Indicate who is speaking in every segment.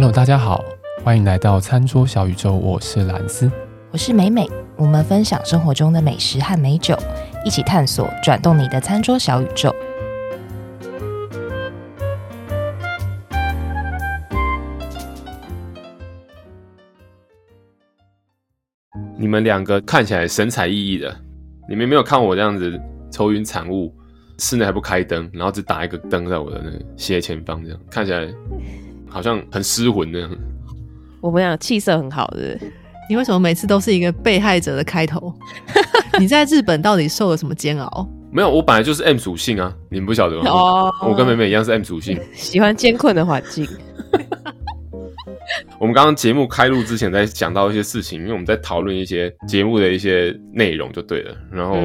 Speaker 1: Hello，大家好，欢迎来到餐桌小宇宙，我是蓝斯，
Speaker 2: 我是美美，我们分享生活中的美食和美酒，一起探索转动你的餐桌小宇宙。
Speaker 3: 你们两个看起来神采奕奕的，你们没有看我这样子愁云惨雾，室内还不开灯，然后只打一个灯在我的那个斜前方，这样看起来好像很失魂那样。
Speaker 4: 我们俩气色很好的，
Speaker 5: 你为什么每次都是一个被害者的开头？你在日本到底受了什么煎熬？
Speaker 3: 没有，我本来就是 M 属性啊，你们不晓得吗？哦，我跟美美一样是 M 属性，
Speaker 4: 喜欢艰困的环境。
Speaker 3: 我们刚刚节目开录之前在讲到一些事情，因为我们在讨论一些节目的一些内容就对了。然后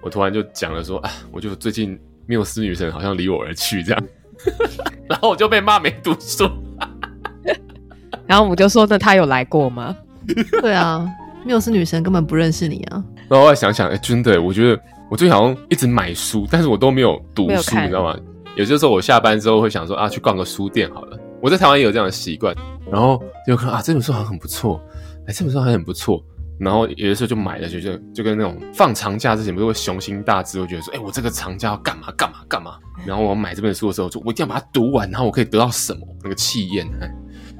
Speaker 3: 我突然就讲了说，啊，我就最近缪斯女神好像离我而去这样，然后我就被骂没读书。
Speaker 4: 然后我们就说，那他有来过吗？
Speaker 5: 对啊，缪斯女神根本不认识你啊。
Speaker 3: 然后我想想，哎、欸，真的，我觉得我最近好像一直买书，但是我都没有读书，你知道吗？有些时候我下班之后会想说，啊，去逛个书店好了。我在台湾也有这样的习惯，然后就看啊，这本书好像很不错，哎，这本书好像很不错，然后有的时候就买了，就就就跟那种放长假之前不是会雄心大志，会觉得说，哎，我这个长假要干嘛干嘛干嘛，然后我买这本书的时候，就我一定要把它读完，然后我可以得到什么那个气焰，哎，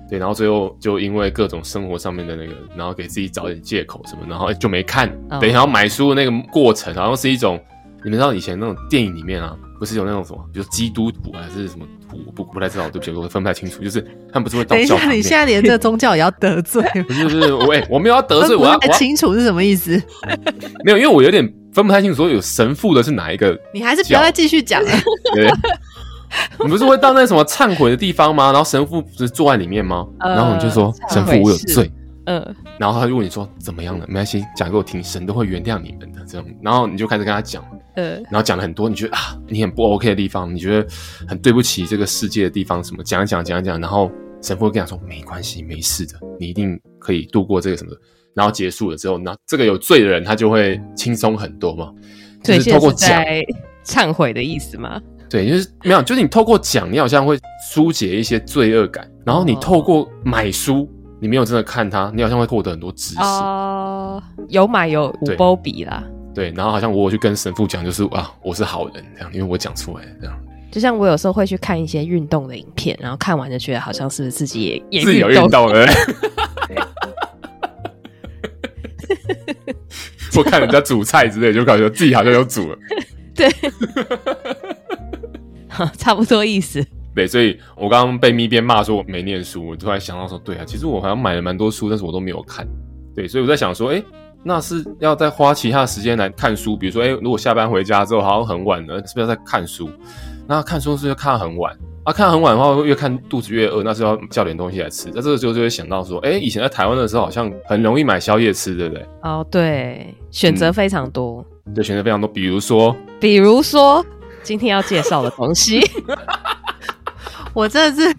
Speaker 3: 对，然后最后就因为各种生活上面的那个，然后给自己找点借口什么，然后就没看，等一下要买书的那个过程，好像是一种，你们知道以前那种电影里面啊。不是有那种什么，比如基督徒还是什么徒，我不不太知道，对不起，我分不太清楚。就是他们不是会到教堂？等一下，
Speaker 5: 你现在连这个宗教也要得罪？
Speaker 3: 不是不是，我我没有要得罪，我要
Speaker 5: 不太清楚是什么意思？
Speaker 3: 没有，因为我有点分不太清楚，说有神父的是哪一个？
Speaker 5: 你还是不要再继续讲了。
Speaker 3: 对，你不是会到那什么忏悔的地方吗？然后神父不是坐在里面吗？呃、然后你就说神父，我有罪。嗯，然后他就问你说怎么样了？没关系，讲给我听，神都会原谅你们的。这样，然后你就开始跟他讲。呃，然后讲了很多，你觉得啊，你很不 OK 的地方，你觉得很对不起这个世界的地方，什么讲一讲讲一讲，然后神父会跟他说没关系，没事的，你一定可以度过这个什么的。然后结束了之后，那这个有罪的人他就会轻松很多嘛。就是透过讲
Speaker 4: 忏悔的意思吗？
Speaker 3: 对，就是没有，就是你透过讲，你好像会疏解一些罪恶感。然后你透过买书，你没有真的看它，你好像会获得很多知识。
Speaker 4: 哦，有买有五波比啦。
Speaker 3: 对，然后好像我去跟神父讲，就是啊，我是好人这样，因为我讲出来这样。
Speaker 4: 就像我有时候会去看一些运动的影片，然后看完就觉得好像是自己也也
Speaker 3: 自己有运动了。我 看人家煮菜之类，就感觉自己好像有煮了。
Speaker 4: 对，差不多意思。
Speaker 3: 对，所以我刚刚被咪边骂说我没念书，我突然想到说，对啊，其实我好像买了蛮多书，但是我都没有看。对，所以我在想说，哎。那是要再花其他的时间来看书，比如说，哎、欸，如果下班回家之后好像很晚了，是不是要再看书？那看书是不是要看很晚？啊，看很晚的话，越看肚子越饿，那是要叫点东西来吃。那这个时候就会想到说，哎、欸，以前在台湾的时候好像很容易买宵夜吃，对不对？
Speaker 4: 哦，对，选择非常多。
Speaker 3: 嗯、对，选择非常多。比如说，
Speaker 4: 比如说今天要介绍的东西，
Speaker 5: 我真的是。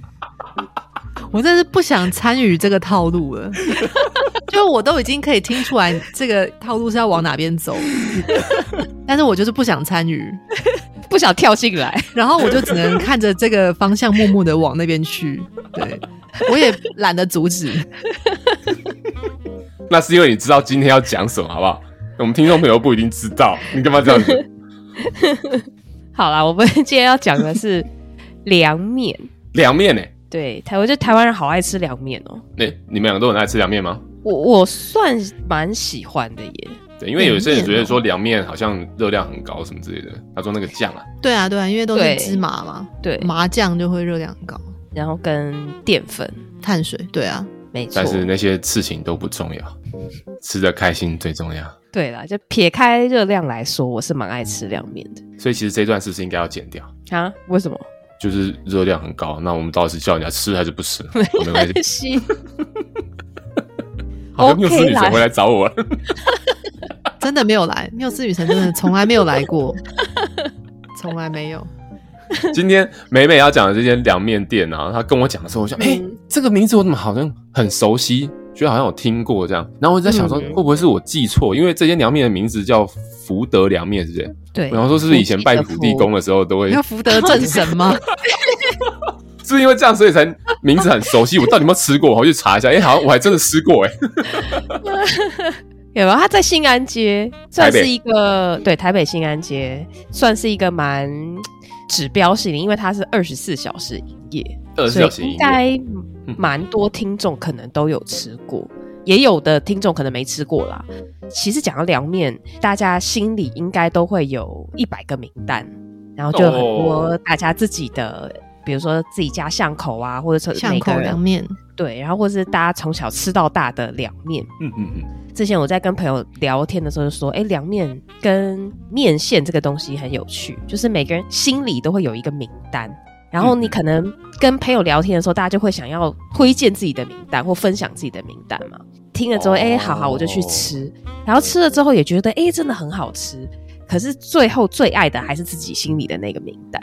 Speaker 5: 我真的是不想参与这个套路了，就我都已经可以听出来这个套路是要往哪边走，但是我就是不想参与，
Speaker 4: 不想跳进来，
Speaker 5: 然后我就只能看着这个方向默默的往那边去，对，我也懒得阻止。
Speaker 3: 那是因为你知道今天要讲什么，好不好？我们听众朋友不一定知道，你干嘛这样子？
Speaker 4: 好啦，我们今天要讲的是凉面，
Speaker 3: 凉面呢？
Speaker 4: 对，台湾就台湾人好爱吃凉面哦。
Speaker 3: 那、欸、你们两个都很爱吃凉面吗？
Speaker 4: 我我算蛮喜欢的耶。
Speaker 3: 对，因为有些人觉得说凉面好像热量很高什么之类的。他说那个酱啊，
Speaker 5: 对啊对啊，因为都是芝麻嘛，
Speaker 4: 对，
Speaker 5: 麻酱就会热量很高，
Speaker 4: 然后跟淀粉、
Speaker 5: 碳水，对啊，
Speaker 4: 没错。
Speaker 3: 但是那些事情都不重要，吃的开心最重要。
Speaker 4: 对啦，就撇开热量来说，我是蛮爱吃凉面的。
Speaker 3: 所以其实这段是不是应该要剪掉
Speaker 4: 啊？为什么？
Speaker 3: 就是热量很高，那我们到底是叫人家吃还是不吃？
Speaker 4: 没关系。
Speaker 3: 好像缪斯女神回来找我了，
Speaker 5: 真的没有来。缪斯女神真的从来没有来过，从来没有。
Speaker 3: 今天美美要讲的这间凉面店啊，她跟我讲的时候，我想，哎、欸，这个名字我怎么好像很熟悉？觉得好像有听过这样，然后我就在想说，会不会是我记错？因为这间凉面的名字叫福德凉面，是不是？
Speaker 4: 对。
Speaker 3: 然后说是不是以前拜土地公的时候都会？
Speaker 5: 要福德正神吗？
Speaker 3: 是不是因为这样，所以才名字很熟悉？我到底有没有吃过？我去查一下。哎、欸，好像我还真的吃过哎。
Speaker 4: 有没有？他在新安街，算是一个对台北新安街，算是一个蛮指标性的，因为它是二十四小时营业，
Speaker 3: 二十四小时营业，
Speaker 4: 应该蛮多听众可能都有吃过，嗯、也有的听众可能没吃过啦。其实讲到凉面，大家心里应该都会有一百个名单，然后就很多大家自己的，哦、比如说自己家巷口啊，或者是
Speaker 5: 巷口凉面，
Speaker 4: 对，然后或者是大家从小吃到大的凉面，嗯嗯嗯。之前我在跟朋友聊天的时候就说，哎，凉面跟面线这个东西很有趣，就是每个人心里都会有一个名单，然后你可能跟朋友聊天的时候，大家就会想要推荐自己的名单或分享自己的名单嘛。听了之后，哎，好好，我就去吃，然后吃了之后也觉得，哎，真的很好吃。可是最后最爱的还是自己心里的那个名单，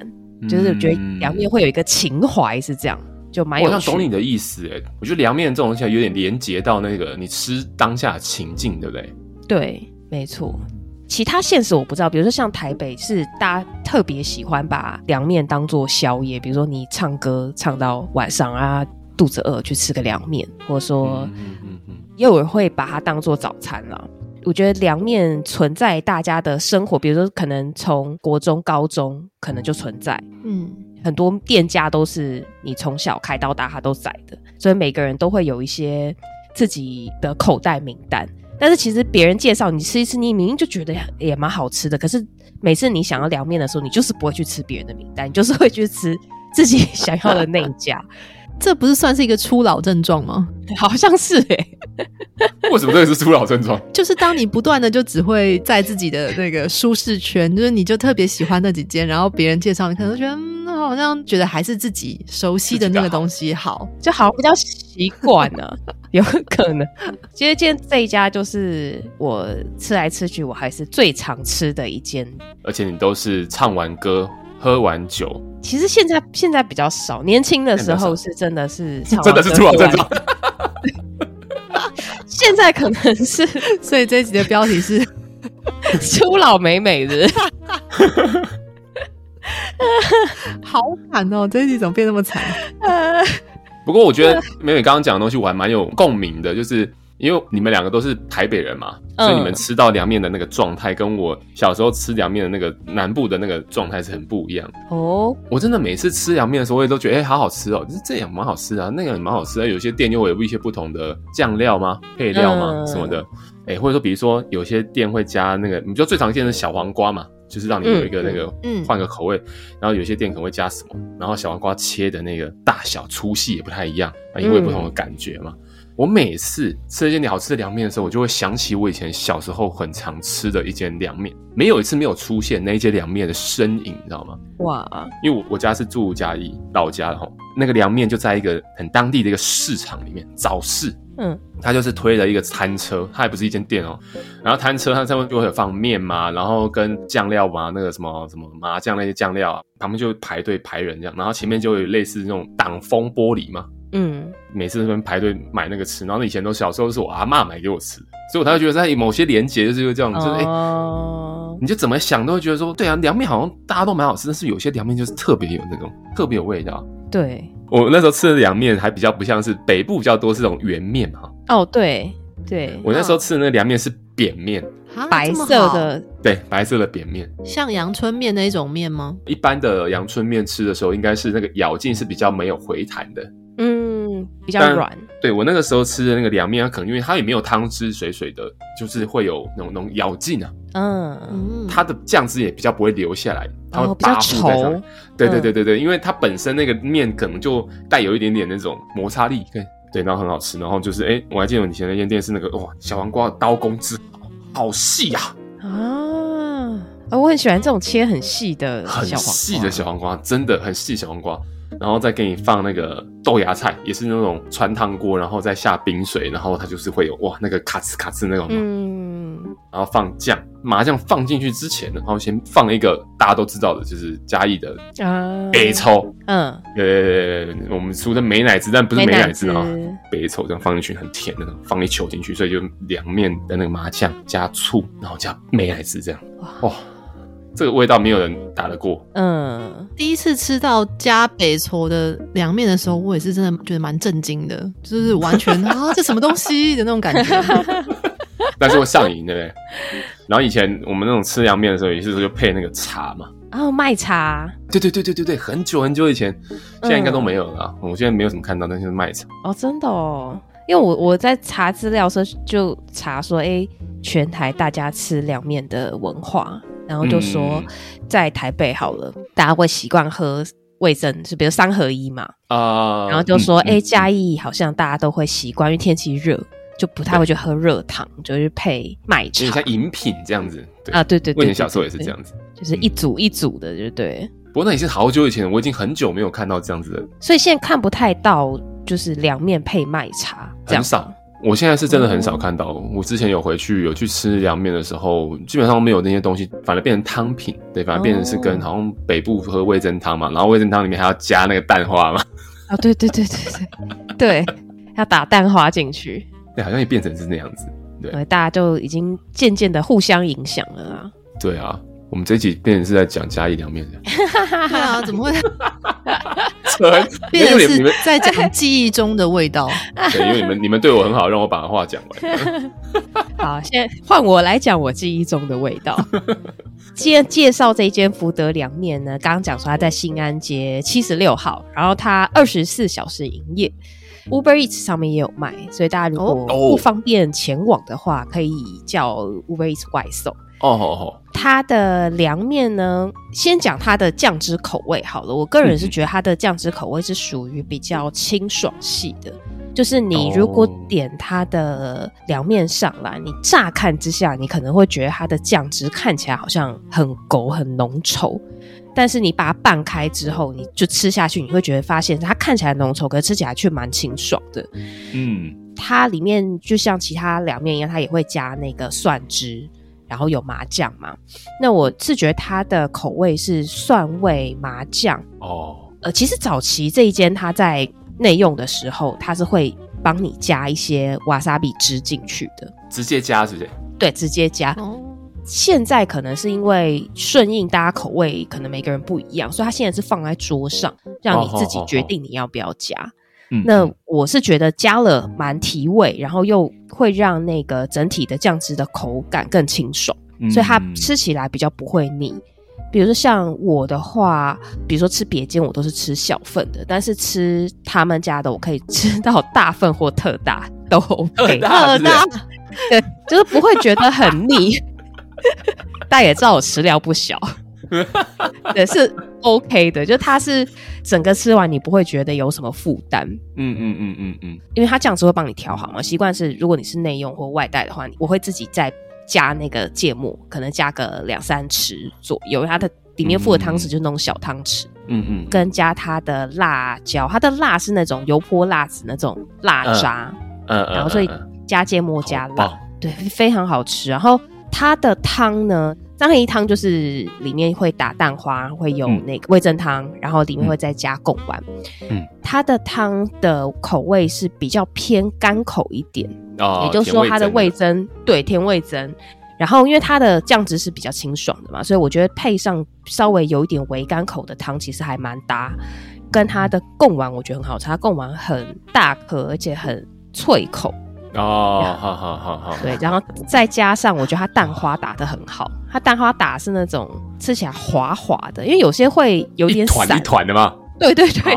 Speaker 4: 就是觉得凉面会有一个情怀是这样。就蛮有。我好像
Speaker 3: 懂你的意思哎，我觉得凉面这种东西有点连接到那个你吃当下的情境，对不对？
Speaker 4: 对，没错。其他县市我不知道，比如说像台北是大家特别喜欢把凉面当做宵夜，比如说你唱歌唱到晚上啊，肚子饿去吃个凉面，或者说，嗯嗯嗯，也有人会把它当做早餐了。我觉得凉面存在大家的生活，比如说可能从国中、高中可能就存在，嗯。很多店家都是你从小开到大，它都在的，所以每个人都会有一些自己的口袋名单。但是其实别人介绍你吃一次，你明明就觉得也蛮好吃的。可是每次你想要凉面的时候，你就是不会去吃别人的名单，你就是会去吃自己想要的那一家。
Speaker 5: 这不是算是一个初老症状吗？
Speaker 4: 好像是哎、欸。
Speaker 3: 为什么这个是初老症状？
Speaker 5: 就是当你不断的就只会在自己的那个舒适圈，就是你就特别喜欢那几间，然后别人介绍你，可能觉得嗯，好像觉得还是自己熟悉的那个东西好，
Speaker 4: 好就好像比较习惯了，有可能。其实今天这一家就是我吃来吃去，我还是最常吃的一间。
Speaker 3: 而且你都是唱完歌。喝完酒，
Speaker 4: 其实现在现在比较少。年轻的时候是真的是
Speaker 3: 真的是初老症状。
Speaker 4: 现在可能是，
Speaker 5: 所以这一集的标题是
Speaker 4: 初老美美的。
Speaker 5: 好惨哦！这一集怎么变那么惨？
Speaker 3: 不过我觉得美美刚刚讲的东西我还蛮有共鸣的，就是。因为你们两个都是台北人嘛，所以你们吃到凉面的那个状态，跟我小时候吃凉面的那个南部的那个状态是很不一样哦。我真的每次吃凉面的时候，我也都觉得哎、欸，好好吃哦，就是这也蛮好吃啊，那个也蛮好吃啊。有些店又会有一些不同的酱料吗？配料吗？什么的？哎、欸，或者说比如说有些店会加那个，你知道最常见的小黄瓜嘛，就是让你有一个那个换个口味。然后有些店可能会加什么，然后小黄瓜切的那个大小粗细也不太一样啊，因为不同的感觉嘛。我每次吃一间好吃的凉面的时候，我就会想起我以前小时候很常吃的一间凉面，没有一次没有出现那一间凉面的身影，你知道吗？哇！因为我我家是住嘉义老家的吼，那个凉面就在一个很当地的一个市场里面，早市。嗯，他就是推了一个餐车，它也不是一间店哦。然后餐车它上面就会有放面嘛，然后跟酱料嘛，那个什么什么麻酱那些酱料啊，旁边就排队排人这样，然后前面就有类似那种挡风玻璃嘛。嗯，每次那边排队买那个吃，然后以前都小时候是我阿嬷买给我吃，所以我才会觉得在某些连结就是这样，就是哎、欸，你就怎么想都会觉得说，对啊，凉面好像大家都蛮好吃，但是有些凉面就是特别有那种特别有味道。
Speaker 4: 对，
Speaker 3: 我那时候吃的凉面还比较不像是北部比较多是这种圆面哈。
Speaker 4: 哦，对对，
Speaker 3: 我那时候吃的那凉面是扁面，
Speaker 4: 白色的，
Speaker 3: 对，白色的扁面，
Speaker 5: 像阳春面那一种面吗？
Speaker 3: 一般的阳春面吃的时候，应该是那个咬劲是比较没有回弹的。
Speaker 4: 嗯，比较软。
Speaker 3: 对，我那个时候吃的那个凉面，它可能因为它也没有汤汁水水的，就是会有那种那种咬劲啊。嗯，它的酱汁也比较不会流下来，它会巴附在上面。对对对对对，因为它本身那个面可能就带有一点点那种摩擦力，对对，然后很好吃。然后就是，哎，我还记得以前那间店是那个哇，小黄瓜刀工之好细呀。啊，
Speaker 4: 我很喜欢这种切很细的
Speaker 3: 很细的小黄瓜，真的很细小黄瓜。然后再给你放那个豆芽菜，也是那种汆汤锅，然后再下冰水，然后它就是会有哇那个咔哧咔哧那种。嗯。然后放酱，麻酱放进去之前呢，然后先放一个大家都知道的，就是嘉义的啊白醋。嗯。呃，我们说的美乃滋，但不是美乃滋啊，北抽这样放进去很甜的，放一球进去，所以就凉面的那个麻酱加醋，然后加美乃滋这样。哇。这个味道没有人打得过。
Speaker 4: 嗯，
Speaker 5: 第一次吃到加北稠的凉面的时候，我也是真的觉得蛮震惊的，就是完全 啊，这什么东西的那种感觉。
Speaker 3: 但是会上瘾，对不对？然后以前我们那种吃凉面的时候，也是就配那个茶嘛。
Speaker 4: 然后麦茶。
Speaker 3: 对对对对对对，很久很久以前，现在应该都没有了。嗯、我现在没有什么看到，但是麦茶。
Speaker 4: 哦，真的哦。因为我我在查资料的时候就查说，哎，全台大家吃凉面的文化，然后就说在台北好了，嗯、大家会习惯喝味噌，是比如三合一嘛。啊，呃、然后就说，哎、嗯，嘉义好像大家都会习惯，因为天气热，就不太会去喝热汤，对就是配麦茶，
Speaker 3: 像饮品这样子对。
Speaker 4: 啊，对对对，
Speaker 3: 我以前小时候也是这样子，
Speaker 4: 就是一组一组的，就对。
Speaker 3: 不过那已经好久以前，我已经很久没有看到这样子的，
Speaker 4: 所以现在看不太到。就是凉面配麦茶，
Speaker 3: 很少。我现在是真的很少看到。嗯、我之前有回去有去吃凉面的时候，基本上没有那些东西，反而变成汤品。对，反而变成是跟好像北部喝味噌汤嘛，然后味噌汤里面还要加那个蛋花嘛。
Speaker 4: 啊、哦，对对对对对，对，要打蛋花进去。
Speaker 3: 对，好像也变成是那样子。对，
Speaker 4: 大家就已经渐渐的互相影响了啊。
Speaker 3: 对啊。我们这一集变成是在讲嘉义凉面的，
Speaker 5: 对啊，怎么
Speaker 3: 会？
Speaker 5: 变成是在讲记忆中的味道。
Speaker 3: 对，因为你们 你们对我很好，让我把话讲完。
Speaker 4: 好，现在换我来讲我记忆中的味道。今天介绍这一间福德凉面呢，刚刚讲说它在新安街七十六号，然后它二十四小时营业，Uber Eats 上面也有卖，所以大家如果不方便前往的话，可以叫 Uber Eats 外送。
Speaker 3: 哦，好好。
Speaker 4: 它的凉面呢，先讲它的酱汁口味好了。我个人是觉得它的酱汁口味是属于比较清爽系的，就是你如果点它的凉面上来，你乍看之下，你可能会觉得它的酱汁看起来好像很狗、很浓稠，但是你把它拌开之后，你就吃下去，你会觉得发现它看起来浓稠，可是吃起来却蛮清爽的。嗯，它里面就像其他凉面一样，它也会加那个蒜汁。然后有麻酱嘛？那我是觉得它的口味是蒜味麻酱哦。呃，其实早期这一间它在内用的时候，它是会帮你加一些瓦萨比汁进去的，
Speaker 3: 直接加是不是？
Speaker 4: 对，直接加。哦。现在可能是因为顺应大家口味，可能每个人不一样，所以它现在是放在桌上，让你自己决定你要不要加。那我是觉得加了蛮提味，然后又会让那个整体的酱汁的口感更清爽，嗯、所以它吃起来比较不会腻。比如说像我的话，比如说吃别间我都是吃小份的，但是吃他们家的我可以吃到大份或特大都 OK，
Speaker 3: 特大，特大
Speaker 4: 对，就是不会觉得很腻。大家也知道我食量不小。对，是 OK 的，就它是整个吃完你不会觉得有什么负担。嗯嗯嗯嗯嗯，因为它酱汁会帮你调好嘛。习惯是如果你是内用或外带的话，我会自己再加那个芥末，可能加个两三匙左右。它的里面附的汤匙就是那种小汤匙。嗯嗯，跟加它的辣椒，它的辣是那种油泼辣子那种辣渣。嗯嗯，然后所以加芥末加辣，对，非常好吃。然后它的汤呢？三合一汤就是里面会打蛋花，会有那个味增汤，嗯、然后里面会再加贡丸。嗯，它的汤的口味是比较偏干口一点，哦，也就是说它的味增对甜味增。然后因为它的酱汁是比较清爽的嘛，所以我觉得配上稍微有一点微干口的汤，其实还蛮搭。跟它的贡丸我觉得很好吃，它贡丸很大颗，而且很脆口。
Speaker 3: 哦，好好好好，
Speaker 4: 对，然后再加上我觉得它蛋花打得很好，它蛋花打是那种吃起来滑滑的，因为有些会有点散，
Speaker 3: 一团一团的吗？
Speaker 4: 对对对对，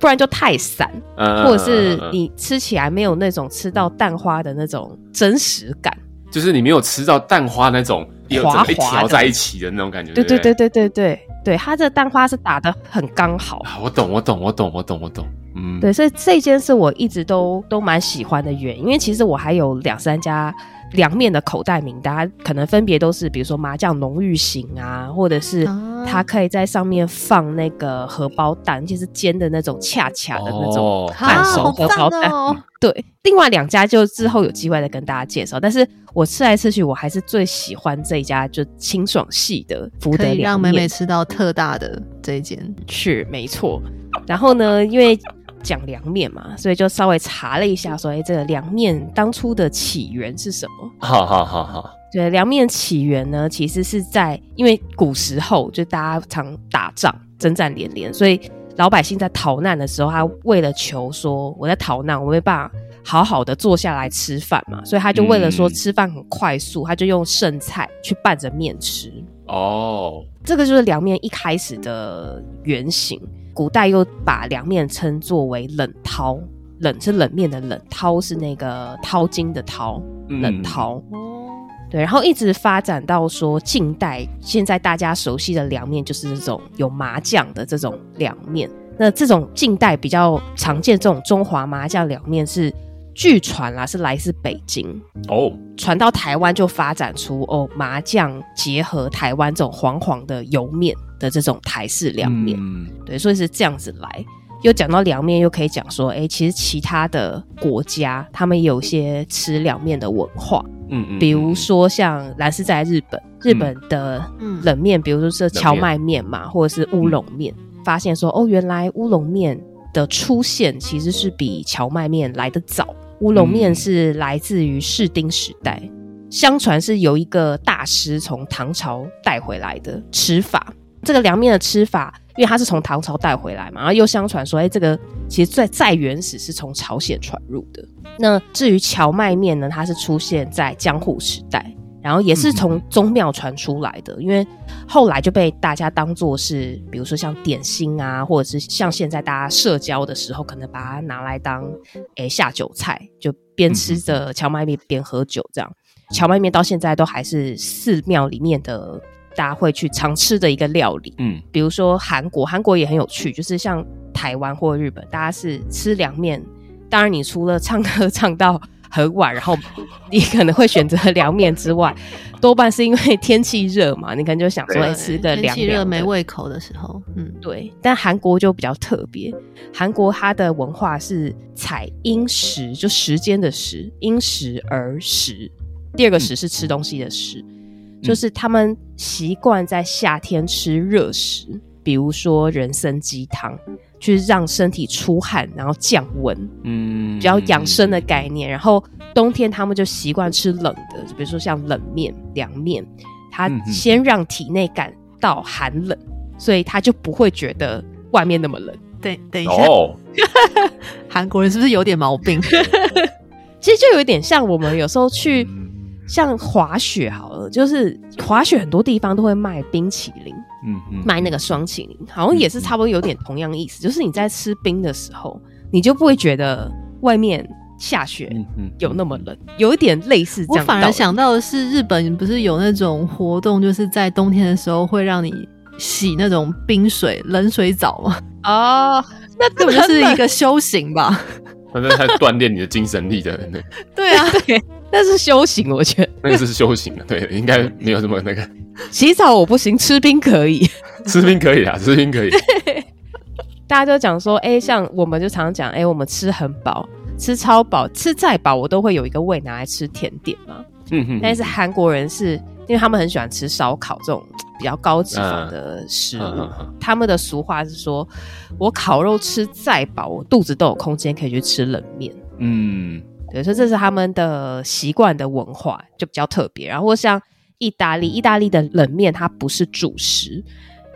Speaker 4: 不然就太散，或者是你吃起来没有那种吃到蛋花的那种真实感，
Speaker 3: 就是你没有吃到蛋花那种滑滑在一起的那种感觉。
Speaker 4: 对对对对对对对，它这蛋花是打得很刚好。
Speaker 3: 我懂我懂我懂我懂我懂。
Speaker 4: 嗯，对，所以这间是我一直都都蛮喜欢的原因，因为其实我还有两三家凉面的口袋名单，可能分别都是比如说麻酱浓郁型啊，或者是它可以在上面放那个荷包蛋，就是煎的那种恰恰的那种半熟荷包蛋。哦哦、对，另外两家就之后有机会再跟大家介绍，但是我吃来吃去，我还是最喜欢这一家就清爽系的福德凉面，可以让
Speaker 5: 美美吃到特大的这一间，
Speaker 4: 是没错。然后呢，因为讲凉面嘛，所以就稍微查了一下，说，哎，这个凉面当初的起源是什么？
Speaker 3: 好好好好，
Speaker 4: 对，凉面起源呢，其实是在因为古时候就大家常打仗，征战连连，所以老百姓在逃难的时候，他为了求说我在逃难，我没办法好好的坐下来吃饭嘛，所以他就为了说吃饭很快速，他就用剩菜去拌着面吃。
Speaker 3: 哦，
Speaker 4: 这个就是凉面一开始的原型。古代又把凉面称作为冷淘，冷是冷面的冷，淘是那个淘金的淘，冷淘。哦，对，然后一直发展到说近代，现在大家熟悉的凉面就是这种有麻酱的这种凉面。那这种近代比较常见这种中华麻酱凉面是。据传啦，是来自北京。
Speaker 3: 哦，
Speaker 4: 传到台湾就发展出哦麻酱结合台湾这种黄黄的油面的这种台式凉面，嗯、对，所以是这样子来。又讲到凉面，又可以讲说，哎、欸，其实其他的国家他们有些吃凉面的文化，嗯嗯，比如说像兰斯在日本，日本的冷面，嗯、比如说是荞麦面嘛，或者是乌龙面，嗯、发现说，哦，原来乌龙面的出现其实是比荞麦面来得早。乌龙面是来自于室町时代，嗯、相传是由一个大师从唐朝带回来的吃法。这个凉面的吃法，因为它是从唐朝带回来嘛，然后又相传说，哎，这个其实在再原始是从朝鲜传入的。那至于荞麦面呢，它是出现在江户时代。然后也是从宗庙传出来的，嗯、因为后来就被大家当做是，比如说像点心啊，或者是像现在大家社交的时候，可能把它拿来当诶下酒菜，就边吃着荞麦面边喝酒这样。荞麦面到现在都还是寺庙里面的大家会去常吃的一个料理。嗯，比如说韩国，韩国也很有趣，就是像台湾或日本，大家是吃凉面。当然，你除了唱歌唱到。很晚，然后你可能会选择凉面之外，多半是因为天气热嘛，你可能就想说吃个凉。天气热
Speaker 5: 没胃口的时候，嗯，
Speaker 4: 对。但韩国就比较特别，韩国它的文化是采因时，就时间的时，因时而食。第二个时是吃东西的食，嗯、就是他们习惯在夏天吃热食，比如说人参鸡汤。去让身体出汗，然后降温，嗯，比较养生的概念。然后冬天他们就习惯吃冷的，就比如说像冷面、凉面，它先让体内感到寒冷，所以他就不会觉得外面那么冷。
Speaker 5: 等，等一下，哦，韩国人是不是有点毛病？
Speaker 4: 其实就有点像我们有时候去像滑雪好了，就是滑雪很多地方都会卖冰淇淋。嗯，嗯，卖那个双淇淋，好像也是差不多有点同样的意思，嗯嗯，就是你在吃冰的时候，你就不会觉得外面下雪有那么冷，嗯嗯，有一点类似这样。
Speaker 5: 我反而想到的是，日本不是有那种活动，就是在冬天的时候会让你洗那种冰水冷水澡吗？
Speaker 4: 哦，那
Speaker 5: 根本就是一个修行吧？
Speaker 3: 反正在锻炼你的精神力的，对
Speaker 4: 对啊，对，那是修行，我觉得
Speaker 3: 那个是修行的，对，应该没有这么那个。
Speaker 4: 洗澡我不行，吃冰可以，
Speaker 3: 吃冰可以啊，吃冰可以。
Speaker 4: 大家都讲说，哎、欸，像我们就常常讲，哎、欸，我们吃很饱，吃超饱，吃再饱，我都会有一个胃拿来吃甜点嘛。嗯哼。但是韩国人是因为他们很喜欢吃烧烤这种比较高脂肪的食物，啊、他们的俗话是说，我烤肉吃再饱，我肚子都有空间可以去吃冷面。嗯，对，所以这是他们的习惯的文化，就比较特别。然后像。意大利，意大利的冷面它不是主食，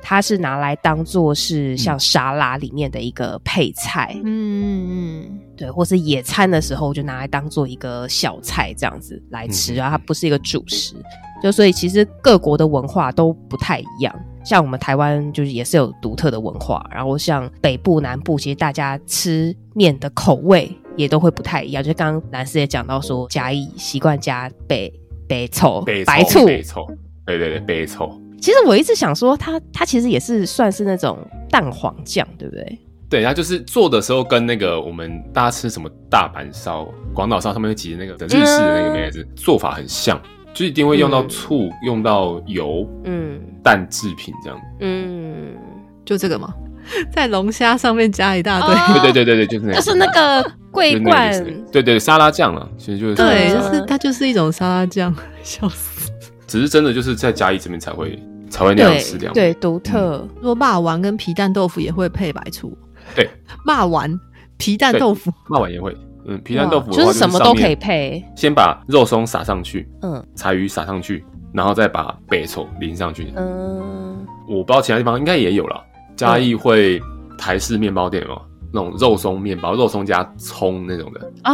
Speaker 4: 它是拿来当做是像沙拉里面的一个配菜。嗯嗯，对，或是野餐的时候就拿来当做一个小菜这样子来吃啊，它不是一个主食。就所以其实各国的文化都不太一样，像我们台湾就是也是有独特的文化，然后像北部、南部，其实大家吃面的口味也都会不太一样。就刚刚兰斯也讲到说，嘉义习惯加北。白醋，白醋，
Speaker 3: 白醋，对对对，白醋。
Speaker 4: 其实我一直想说它，它它其实也是算是那种蛋黄酱，对不对？
Speaker 3: 对，它就是做的时候跟那个我们大家吃什么大阪烧、广岛烧，上面会挤的那个日式的那个妹子、嗯、做法很像，就一定会用到醋，嗯、用到油，嗯，蛋制品这样，
Speaker 5: 嗯，就这个吗？在龙虾上面加一大堆，
Speaker 4: 哦、
Speaker 3: 对对对对对，就是那个，
Speaker 4: 就是那个桂冠，
Speaker 3: 对，对对，沙拉酱了，其实就是。
Speaker 5: 对，就是它就是一种沙拉酱，笑死。
Speaker 3: 只是真的就是在嘉义这边才会才会那样吃这样，
Speaker 4: 对，独特。
Speaker 5: 如果霸丸跟皮蛋豆腐也会配白醋，
Speaker 3: 对，
Speaker 5: 霸丸皮蛋豆腐，
Speaker 3: 霸丸也会，嗯，皮蛋豆腐
Speaker 4: 就是什么都可以配，
Speaker 3: 先把肉松撒上去，
Speaker 4: 嗯，
Speaker 3: 柴鱼撒上去，然后再把北丑淋上去。
Speaker 4: 嗯，
Speaker 3: 我不知道其他地方应该也有了。嘉义会台式面包店嘛，那种肉松面包，肉松加葱那种的
Speaker 4: 啊。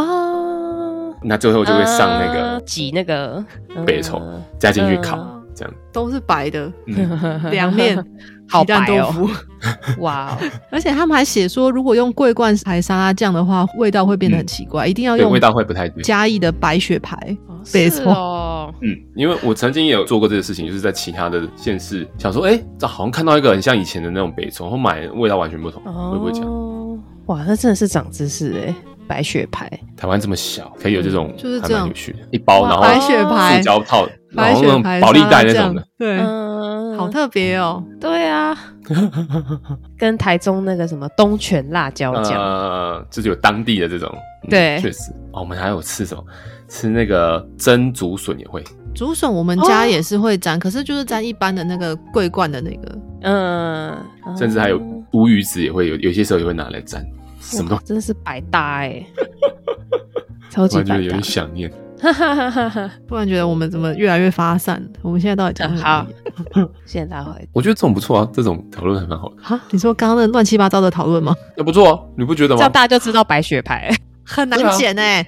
Speaker 3: 那最后就会上那个
Speaker 4: 挤那个
Speaker 3: 北丑加进去烤，这样
Speaker 5: 都是白的 凉面。好白豆腐，
Speaker 4: 哇！
Speaker 5: 而且他们还写说，如果用桂冠牌沙拉酱的话，味道会变得很奇怪，嗯、一定要用
Speaker 3: 味道会不太对。
Speaker 5: 嘉义的白雪牌，
Speaker 4: 没错。
Speaker 3: 嗯，因为我曾经也有做过这个事情，就是在其他的县市想说，哎、欸，这好像看到一个很像以前的那种北葱，然后买味道完全不同，哦、会不会这样？
Speaker 4: 哇，那真的是长知识哎！白雪牌，
Speaker 3: 台湾这么小，可以有这种，
Speaker 5: 就是这样
Speaker 3: 有趣的，一包然后
Speaker 5: 白雪牌
Speaker 3: 塑胶套，
Speaker 5: 白雪牌
Speaker 3: 保利袋那种的，
Speaker 5: 对。好特别哦！
Speaker 4: 对啊，跟台中那个什么东泉辣椒酱，
Speaker 3: 呃，就是有当地的这种，
Speaker 4: 对，
Speaker 3: 确实哦。我们还有吃什么？吃那个蒸竹笋也会，
Speaker 5: 竹笋我们家也是会沾，可是就是沾一般的那个桂冠的那个，
Speaker 4: 嗯，
Speaker 3: 甚至还有乌鱼子也会有，有些时候也会拿来沾，什么都
Speaker 4: 真的是百搭哎，超级百搭，
Speaker 3: 有点想念。
Speaker 5: 突然觉得我们怎么越来越发散？我们现在到底讲
Speaker 4: 好？现在回，
Speaker 3: 我觉得这种不错啊，这种讨论还蛮好的。
Speaker 5: 哈，你说刚刚那乱七八糟的讨论吗？
Speaker 3: 也不错啊，你不觉得吗？
Speaker 4: 这样大家就知道白雪牌
Speaker 5: 很难捡哎。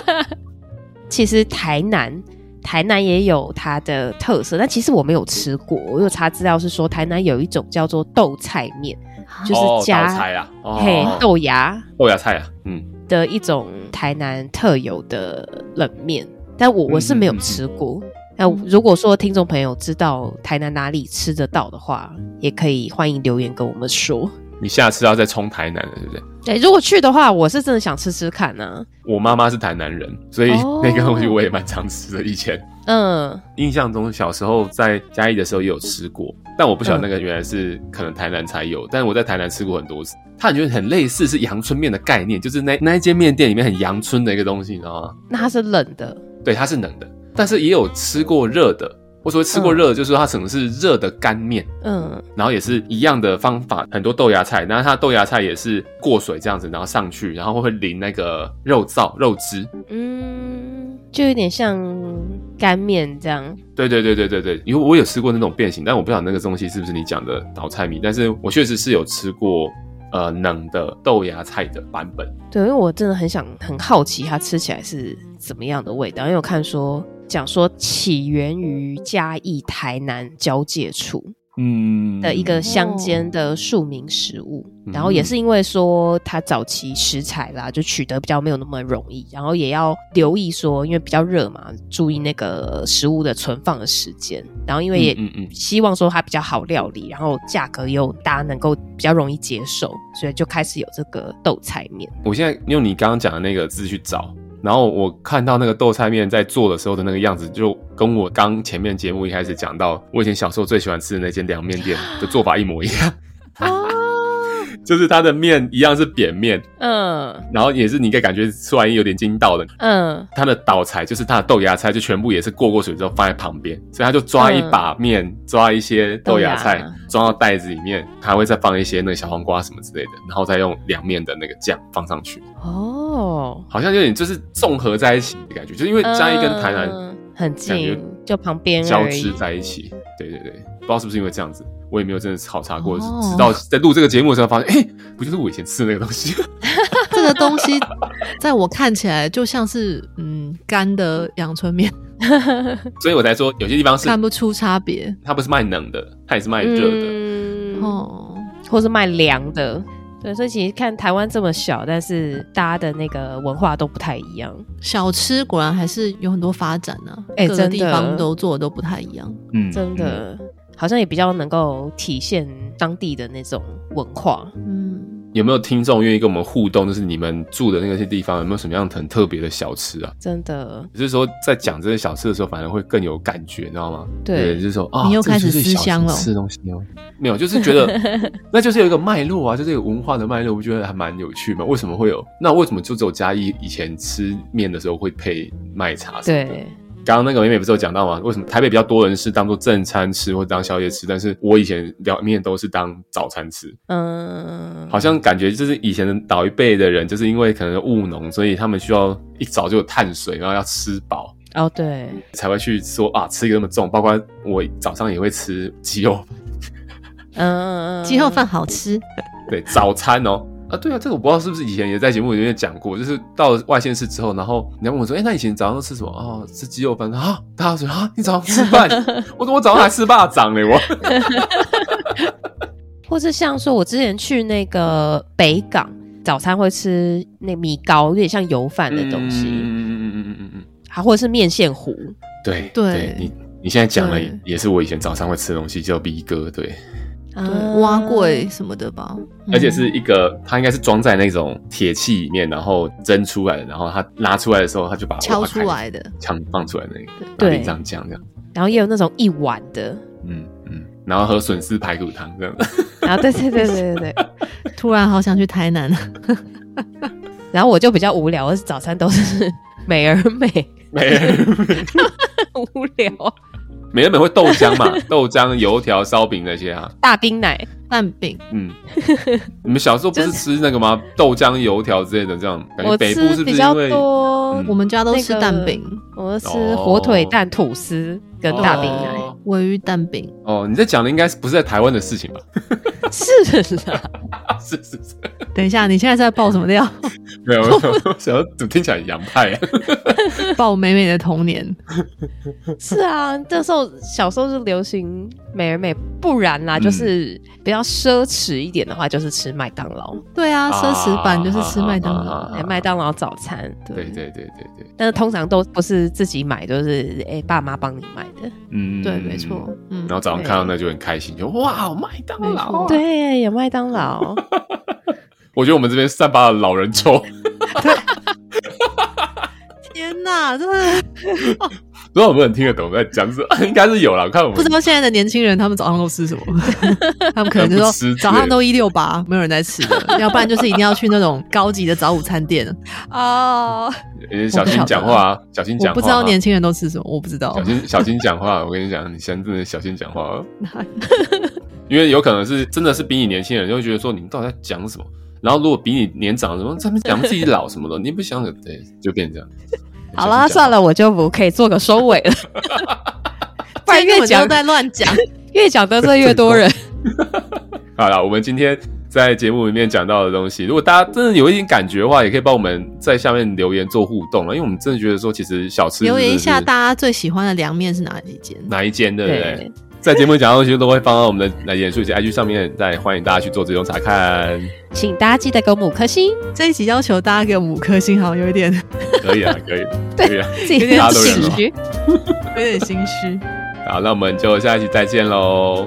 Speaker 4: 其实台南，台南也有它的特色，但其实我没有吃过。我有查资料是说，台南有一种叫做豆菜面，就是加
Speaker 3: 菜啊，
Speaker 4: 嘿豆芽，
Speaker 3: 豆芽菜啊，嗯。
Speaker 4: 的一种台南特有的冷面，但我我是没有吃过。那、嗯、如果说听众朋友知道台南哪里吃得到的话，也可以欢迎留言跟我们说。
Speaker 3: 你下次要再冲台南了，对不对？
Speaker 4: 对，如果去的话，我是真的想吃吃看呢、啊。
Speaker 3: 我妈妈是台南人，所以那个东西我也蛮常吃的。以前，
Speaker 4: 嗯，
Speaker 3: 印象中小时候在嘉义的时候也有吃过，但我不晓得那个原来是可能台南才有。嗯、但是我在台南吃过很多次，它觉很类似是阳春面的概念，就是那那一间面店里面很阳春的一个东西，你知道吗？
Speaker 4: 那它是冷的，
Speaker 3: 对，它是冷的，但是也有吃过热的。我所谓吃过热的，就是说它可能是热的干面，
Speaker 4: 嗯，
Speaker 3: 然后也是一样的方法，很多豆芽菜，然后它豆芽菜也是过水这样子，然后上去，然后会淋那个肉燥、肉汁，
Speaker 4: 嗯，就有点像干面这样。
Speaker 3: 对对对对对对，因为我有吃过那种变形，但我不知道那个东西是不是你讲的倒菜米，但是我确实是有吃过呃冷的豆芽菜的版本。
Speaker 4: 对，因为我真的很想很好奇它吃起来是怎么样的味道，因为我看说。讲说起源于嘉义台南交界处，嗯，的一个乡间的庶民食物，嗯、然后也是因为说它早期食材啦，就取得比较没有那么容易，然后也要留意说，因为比较热嘛，注意那个食物的存放的时间，然后因为也希望说它比较好料理，然后价格又大家能够比较容易接受，所以就开始有这个豆菜面。
Speaker 3: 我现在用你刚刚讲的那个字去找。然后我看到那个豆菜面在做的时候的那个样子，就跟我刚前面节目一开始讲到，我以前小时候最喜欢吃的那间凉面店的做法一模一样。就是它的面一样是扁面，
Speaker 4: 嗯，
Speaker 3: 然后也是你可以感觉出来有点筋道的，
Speaker 4: 嗯，
Speaker 3: 它的倒菜就是它的豆芽菜，就全部也是过过水之后放在旁边，所以他就抓一把面，嗯、抓一些豆芽菜，芽装到袋子里面，还会再放一些那个小黄瓜什么之类的，然后再用凉面的那个酱放上去。
Speaker 4: 哦，
Speaker 3: 好像有点就是综合在一起的感觉，就是因为嘉义跟台南、
Speaker 4: 嗯、很近，就旁边
Speaker 3: 交织在一起。对对对，不知道是不是因为这样子。我也没有真的考察过，哦、直到在录这个节目的时候，发现，哎、欸，不就是我以前吃的那个东西？
Speaker 5: 这个东西在我看起来就像是嗯干的阳春面，
Speaker 3: 所以我才说有些地方是
Speaker 5: 看不出差别。
Speaker 3: 它不是卖冷的，它也是卖热的，
Speaker 4: 嗯、哦，或是卖凉的。对，所以其实看台湾这么小，但是大家的那个文化都不太一样。
Speaker 5: 小吃果然还是有很多发展呢、啊，哎、欸，各个地方都做的都不太一样。
Speaker 3: 嗯，
Speaker 4: 真的。好像也比较能够体现当地的那种文化。
Speaker 5: 嗯，
Speaker 3: 有没有听众愿意跟我们互动？就是你们住的那些地方有没有什么样很特别的小吃啊？
Speaker 4: 真的，
Speaker 3: 只是说在讲这些小吃的时候，反而会更有感觉，你知道吗？
Speaker 4: 对，
Speaker 3: 对，就是说啊，
Speaker 5: 你又开始思乡了，
Speaker 3: 吃东西哦，没有，就是觉得 那就是有一个脉络啊，就是有文化的脉络，我觉得还蛮有趣嘛。为什么会有？那为什么就只有嘉义以前吃面的时候会配麦茶？
Speaker 4: 对。
Speaker 3: 刚刚那个美美不是有讲到吗？为什么台北比较多人是当做正餐吃或者当宵夜吃，但是我以前表面都是当早餐吃。嗯，好像感觉就是以前的老一辈的人，就是因为可能务农，所以他们需要一早就有碳水，然后要吃饱。
Speaker 4: 哦，对，
Speaker 3: 才会去说啊，吃一个那么重。包括我早上也会吃鸡肉。
Speaker 5: 嗯，鸡肉饭好吃。
Speaker 3: 对，早餐哦。啊，对啊，这个我不知道是不是以前也在节目里面讲过，就是到了外县市之后，然后你要问我说，哎，那以前早上都吃什么？哦，吃鸡肉饭啊？大家说啊，你早上吃饭？我说我早上还吃霸掌嘞，我。
Speaker 4: 或是像说，我之前去那个北港，早餐会吃那米糕，有点像油饭的东西。嗯嗯嗯嗯嗯嗯。还或者是面线糊。
Speaker 3: 对对，你你现在讲了，也是我以前早餐会吃的东西，叫 B 哥，对。
Speaker 5: 对，碗粿什么的吧，
Speaker 3: 而且是一个，它应该是装在那种铁器里面，然后蒸出来的，然后它拿出来的时候，它就把
Speaker 5: 敲出来的，
Speaker 3: 枪放出来那个，
Speaker 4: 对，
Speaker 3: 这样这样这样，
Speaker 4: 然后也有那种一碗的，
Speaker 3: 嗯嗯，然后喝笋丝排骨汤这样，
Speaker 4: 然后对对对对对对，
Speaker 5: 突然好想去台南，
Speaker 4: 然后我就比较无聊，我早餐都是 美而美，
Speaker 3: 美而美，
Speaker 4: 无聊。
Speaker 3: 美而美会豆浆嘛？豆浆、油条、烧饼那些啊，
Speaker 4: 大冰奶、
Speaker 5: 蛋饼。
Speaker 3: 嗯，你们小时候不是吃那个吗？豆浆、油条之类的，这样感觉北部是不是因为
Speaker 5: 我们家都吃蛋饼？
Speaker 4: 我吃火腿蛋吐司跟大冰奶、
Speaker 5: 鮪鱼蛋饼。
Speaker 3: 哦，你在讲的应该是不是在台湾的事情吧？
Speaker 4: 是啦，
Speaker 3: 是是是。
Speaker 5: 等一下，你现在在爆什么料？
Speaker 3: 没有，没有，想要怎么听起来洋派啊？
Speaker 5: 爆美美的童年。
Speaker 4: 是啊，那时候小时候是流行美而美，不然啦，就是比较奢侈一点的话，就是吃麦当劳。
Speaker 5: 对啊，奢侈版就是吃麦当劳，
Speaker 4: 哎，麦当劳早餐。
Speaker 3: 对对对对对。
Speaker 4: 但是通常都不是自己买，都是哎爸妈帮你买的。
Speaker 5: 嗯，对，没错。嗯，
Speaker 3: 然后早上看到那就很开心，就哇，麦当劳。
Speaker 4: 对，有麦当劳。
Speaker 3: 我觉得我们这边散发了老人臭。
Speaker 5: 天哪，真的！
Speaker 3: 不知道有没有人听得懂在讲什么？应该是有啦。我看我们
Speaker 5: 不知道现在的年轻人他们早上都吃什么？他们可能就说早上都一六八，没有人在吃的，要不然就是一定要去那种高级的早午餐店
Speaker 4: 哦。
Speaker 3: 小心讲话，小心讲话。
Speaker 5: 我不知道年轻人都吃什么，我不知道。
Speaker 3: 小心小心讲话，我跟你讲，你现在真的小心讲话。因为有可能是真的是比你年轻人，就会觉得说你们到底在讲什么？然后如果比你年长什么，他们讲自己老什么的，你不想对，就变这样。
Speaker 4: 好啦，算了，我就不可以做个收尾了。不然越讲
Speaker 5: 在乱讲，
Speaker 4: 越讲得罪越多人。
Speaker 3: 好了，我们今天在节目里面讲到的东西，如果大家真的有一点感觉的话，也可以帮我们在下面留言做互动了，因为我们真的觉得说，其实小吃留
Speaker 5: 言一下，大家最喜欢的凉面是哪几间？
Speaker 3: 哪一间，对不对？在节目讲的东西都会放到我们的来演述以及 IG 上面，再欢迎大家去做这种查看。
Speaker 4: 请大家记得给我们五颗星。
Speaker 5: 这一集要求大家给我们五颗星，好像有一点。
Speaker 3: 可以啊，可以，
Speaker 4: 可以啊，自己有点心虚，
Speaker 5: 有点心虚。
Speaker 3: 好，那我们就下一期再见喽，